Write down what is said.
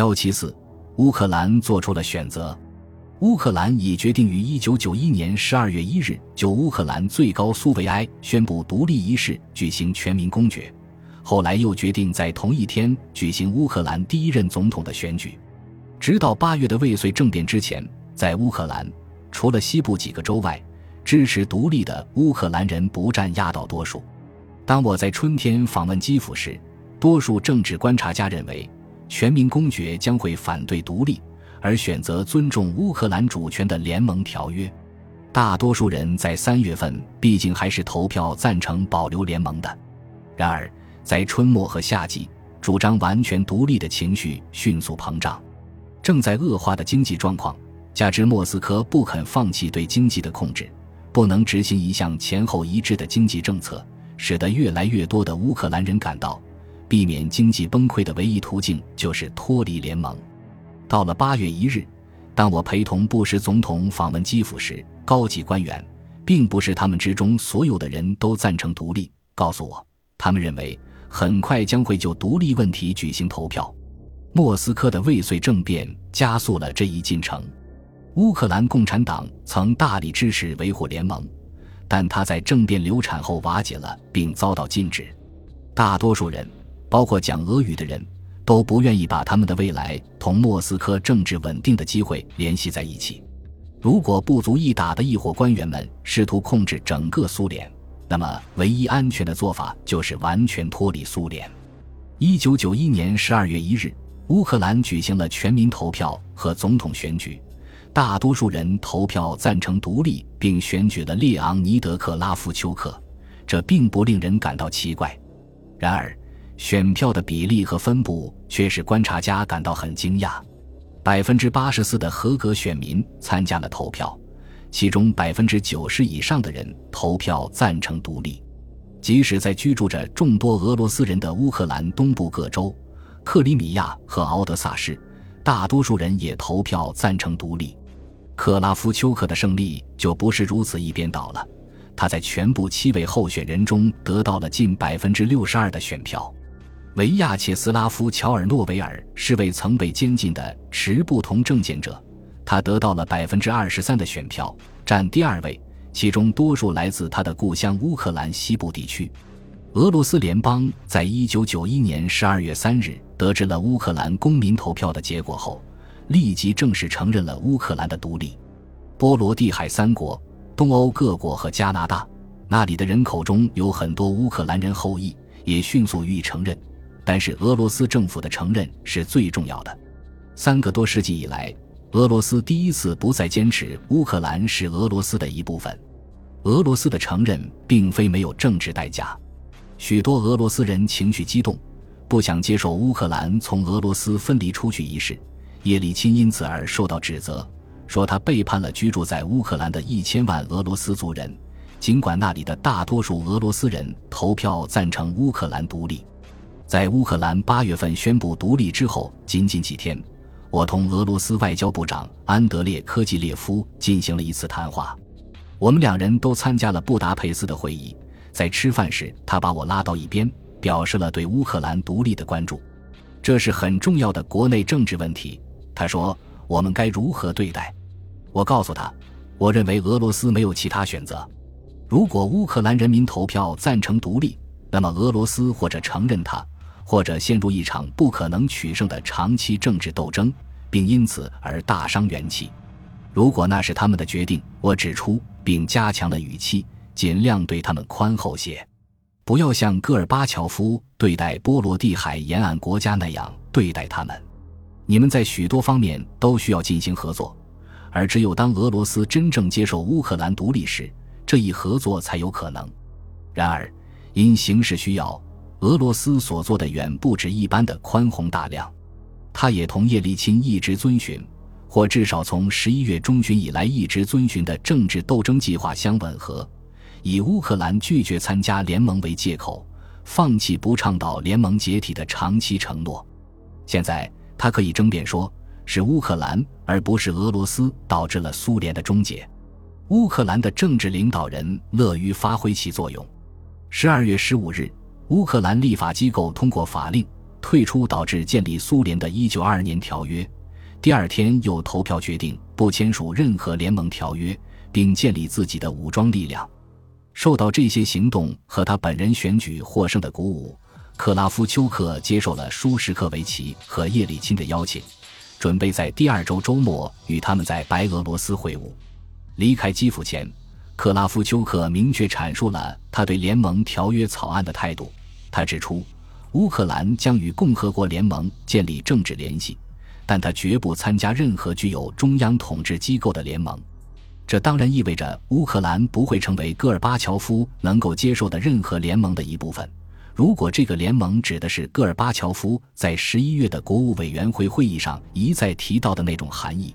幺七四，乌克兰做出了选择。乌克兰已决定于一九九一年十二月一日就乌克兰最高苏维埃宣布独立仪式举行全民公决，后来又决定在同一天举行乌克兰第一任总统的选举。直到八月的未遂政变之前，在乌克兰除了西部几个州外，支持独立的乌克兰人不占压倒多数。当我在春天访问基辅时，多数政治观察家认为，全民公决将会反对独立。而选择尊重乌克兰主权的联盟条约，大多数人在三月份毕竟还是投票赞成保留联盟的。然而，在春末和夏季，主张完全独立的情绪迅速膨胀。正在恶化的经济状况，加之莫斯科不肯放弃对经济的控制，不能执行一项前后一致的经济政策，使得越来越多的乌克兰人感到，避免经济崩溃的唯一途径就是脱离联盟。到了八月一日，当我陪同布什总统访问基辅时，高级官员，并不是他们之中所有的人都赞成独立，告诉我，他们认为很快将会就独立问题举行投票。莫斯科的未遂政变加速了这一进程。乌克兰共产党曾大力支持维护联盟，但他在政变流产后瓦解了，并遭到禁止。大多数人，包括讲俄语的人。都不愿意把他们的未来同莫斯科政治稳定的机会联系在一起。如果不足一打的一伙官员们试图控制整个苏联，那么唯一安全的做法就是完全脱离苏联。一九九一年十二月一日，乌克兰举行了全民投票和总统选举，大多数人投票赞成独立，并选举了列昂尼德·克拉夫丘克，这并不令人感到奇怪。然而，选票的比例和分布却使观察家感到很惊讶。百分之八十四的合格选民参加了投票，其中百分之九十以上的人投票赞成独立。即使在居住着众多俄罗斯人的乌克兰东部各州、克里米亚和敖德萨市，大多数人也投票赞成独立。克拉夫丘克的胜利就不是如此一边倒了，他在全部七位候选人中得到了近百分之六十二的选票。维亚切斯拉夫·乔尔诺维尔是位曾被监禁的持不同政见者，他得到了百分之二十三的选票，占第二位，其中多数来自他的故乡乌克兰西部地区。俄罗斯联邦在一九九一年十二月三日得知了乌克兰公民投票的结果后，立即正式承认了乌克兰的独立。波罗的海三国、东欧各国和加拿大，那里的人口中有很多乌克兰人后裔，也迅速予以承认。但是俄罗斯政府的承认是最重要的。三个多世纪以来，俄罗斯第一次不再坚持乌克兰是俄罗斯的一部分。俄罗斯的承认并非没有政治代价。许多俄罗斯人情绪激动，不想接受乌克兰从俄罗斯分离出去一事。叶利钦因此而受到指责，说他背叛了居住在乌克兰的一千万俄罗斯族人。尽管那里的大多数俄罗斯人投票赞成乌克兰独立。在乌克兰八月份宣布独立之后，仅仅几天，我同俄罗斯外交部长安德烈科季列夫进行了一次谈话。我们两人都参加了布达佩斯的会议。在吃饭时，他把我拉到一边，表示了对乌克兰独立的关注。这是很重要的国内政治问题。他说：“我们该如何对待？”我告诉他：“我认为俄罗斯没有其他选择。如果乌克兰人民投票赞成独立，那么俄罗斯或者承认他。”或者陷入一场不可能取胜的长期政治斗争，并因此而大伤元气。如果那是他们的决定，我指出并加强了语气，尽量对他们宽厚些，不要像戈尔巴乔夫对待波罗的海沿岸国家那样对待他们。你们在许多方面都需要进行合作，而只有当俄罗斯真正接受乌克兰独立时，这一合作才有可能。然而，因形势需要。俄罗斯所做的远不止一般的宽宏大量，他也同叶利钦一直遵循，或至少从十一月中旬以来一直遵循的政治斗争计划相吻合，以乌克兰拒绝参加联盟为借口，放弃不倡导联盟解体的长期承诺。现在他可以争辩说，是乌克兰而不是俄罗斯导致了苏联的终结。乌克兰的政治领导人乐于发挥其作用。十二月十五日。乌克兰立法机构通过法令，退出导致建立苏联的1922年条约。第二天又投票决定不签署任何联盟条约，并建立自己的武装力量。受到这些行动和他本人选举获胜的鼓舞，克拉夫丘克接受了舒什克维奇和叶利钦的邀请，准备在第二周周末与他们在白俄罗斯会晤。离开基辅前，克拉夫丘克明确阐述了他对联盟条约草案的态度。他指出，乌克兰将与共和国联盟建立政治联系，但他绝不参加任何具有中央统治机构的联盟。这当然意味着乌克兰不会成为戈尔巴乔夫能够接受的任何联盟的一部分。如果这个联盟指的是戈尔巴乔夫在十一月的国务委员会会议上一再提到的那种含义。